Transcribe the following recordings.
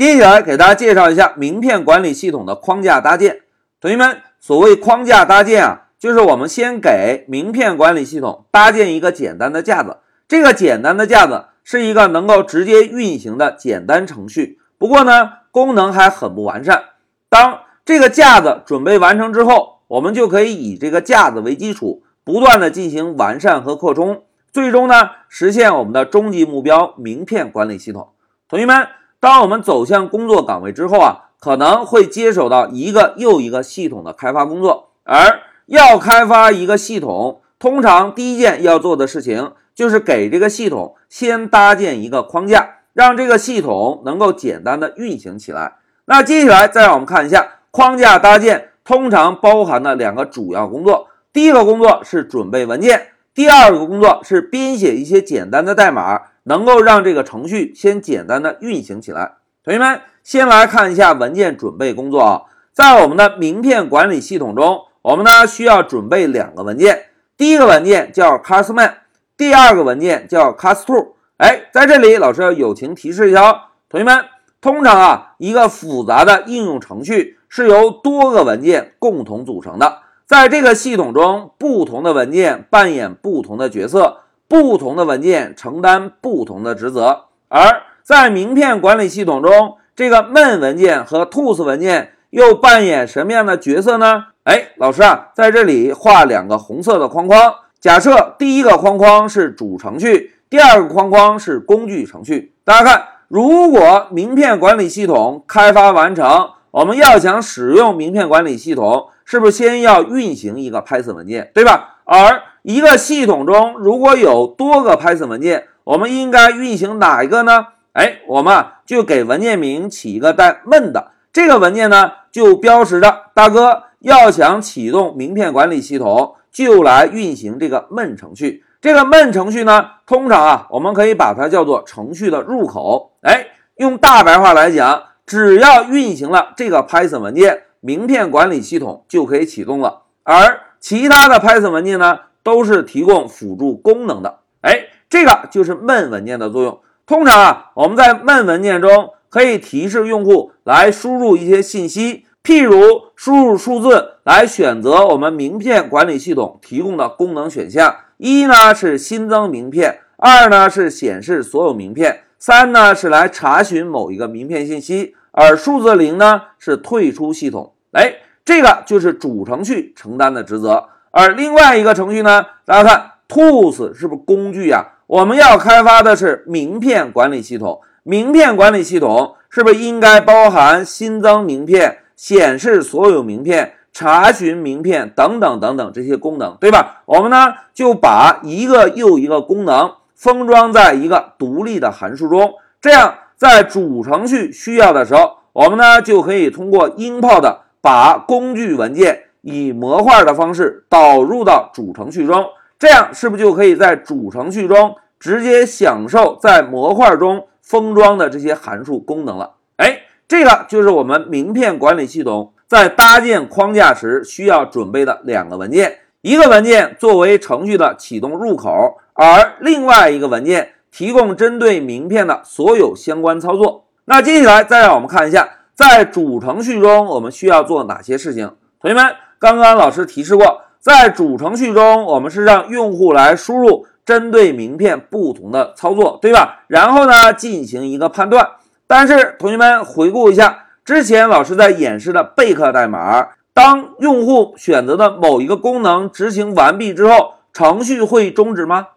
接下来给大家介绍一下名片管理系统的框架搭建。同学们，所谓框架搭建啊，就是我们先给名片管理系统搭建一个简单的架子。这个简单的架子是一个能够直接运行的简单程序，不过呢，功能还很不完善。当这个架子准备完成之后，我们就可以以这个架子为基础，不断的进行完善和扩充，最终呢，实现我们的终极目标——名片管理系统。同学们，当我们走向工作岗位之后啊，可能会接手到一个又一个系统的开发工作，而要开发一个系统，通常第一件要做的事情。就是给这个系统先搭建一个框架，让这个系统能够简单的运行起来。那接下来再让我们看一下框架搭建通常包含的两个主要工作。第一个工作是准备文件，第二个工作是编写一些简单的代码，能够让这个程序先简单的运行起来。同学们，先来看一下文件准备工作啊，在我们的名片管理系统中，我们呢需要准备两个文件，第一个文件叫 customer。第二个文件叫 cast2，哎，在这里老师要友情提示一下哦。同学们，通常啊，一个复杂的应用程序是由多个文件共同组成的，在这个系统中，不同的文件扮演不同的角色，不同的文件承担不同的职责。而在名片管理系统中，这个 main 文件和 .toos 文件又扮演什么样的角色呢？哎，老师啊，在这里画两个红色的框框。假设第一个框框是主程序，第二个框框是工具程序。大家看，如果名片管理系统开发完成，我们要想使用名片管理系统，是不是先要运行一个 Python 文件，对吧？而一个系统中如果有多个 Python 文件，我们应该运行哪一个呢？哎，我们就给文件名起一个带 main 的这个文件呢，就标识着大哥要想启动名片管理系统。就来运行这个 main 程序，这个 main 程序呢，通常啊，我们可以把它叫做程序的入口。哎，用大白话来讲，只要运行了这个 Python 文件，名片管理系统就可以启动了。而其他的 Python 文件呢，都是提供辅助功能的。哎，这个就是 main 文件的作用。通常啊，我们在 main 文件中可以提示用户来输入一些信息。譬如输入数字来选择我们名片管理系统提供的功能选项，一呢是新增名片，二呢是显示所有名片，三呢是来查询某一个名片信息，而数字零呢是退出系统。哎，这个就是主程序承担的职责。而另外一个程序呢，大家看，tools 是不是工具呀？我们要开发的是名片管理系统，名片管理系统是不是应该包含新增名片？显示所有名片、查询名片等等等等这些功能，对吧？我们呢就把一个又一个功能封装在一个独立的函数中，这样在主程序需要的时候，我们呢就可以通过 import 把工具文件以模块的方式导入到主程序中，这样是不是就可以在主程序中直接享受在模块中封装的这些函数功能了？哎这个就是我们名片管理系统在搭建框架时需要准备的两个文件，一个文件作为程序的启动入口，而另外一个文件提供针对名片的所有相关操作。那接下来再让我们看一下，在主程序中我们需要做哪些事情。同学们，刚刚老师提示过，在主程序中我们是让用户来输入针对名片不同的操作，对吧？然后呢，进行一个判断。但是，同学们回顾一下之前老师在演示的备课代码，当用户选择的某一个功能执行完毕之后，程序会终止吗？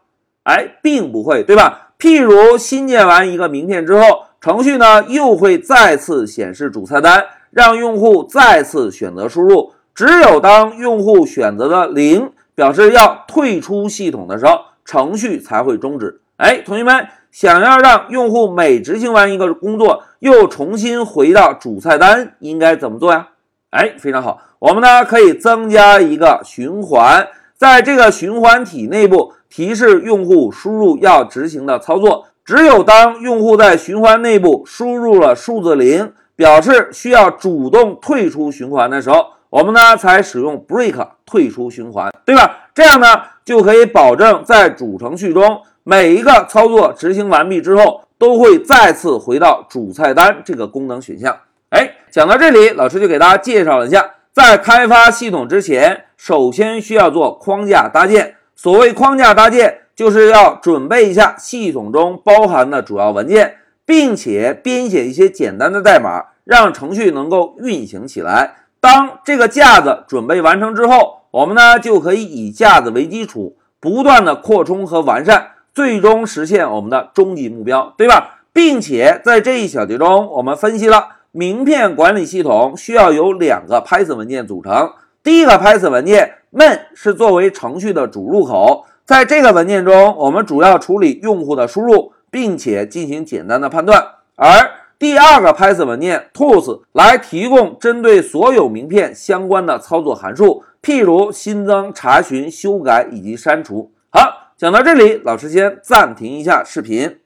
哎，并不会，对吧？譬如新建完一个名片之后，程序呢又会再次显示主菜单，让用户再次选择输入。只有当用户选择的零，表示要退出系统的时候，程序才会终止。哎，同学们。想要让用户每执行完一个工作，又重新回到主菜单，应该怎么做呀？哎，非常好，我们呢可以增加一个循环，在这个循环体内部提示用户输入要执行的操作。只有当用户在循环内部输入了数字零，表示需要主动退出循环的时候，我们呢才使用 break 退出循环，对吧？这样呢就可以保证在主程序中。每一个操作执行完毕之后，都会再次回到主菜单这个功能选项。哎，讲到这里，老师就给大家介绍了一下，在开发系统之前，首先需要做框架搭建。所谓框架搭建，就是要准备一下系统中包含的主要文件，并且编写一些简单的代码，让程序能够运行起来。当这个架子准备完成之后，我们呢就可以以架子为基础，不断的扩充和完善，最终实现我们的终极目标，对吧？并且在这一小节中，我们分析了名片管理系统需要由两个 Python 文件组成。第一个 Python 文件 main 是作为程序的主入口，在这个文件中，我们主要处理用户的输入，并且进行简单的判断，而第二个 Python 文件 tools 来提供针对所有名片相关的操作函数，譬如新增、查询、修改以及删除。好，讲到这里，老师先暂停一下视频。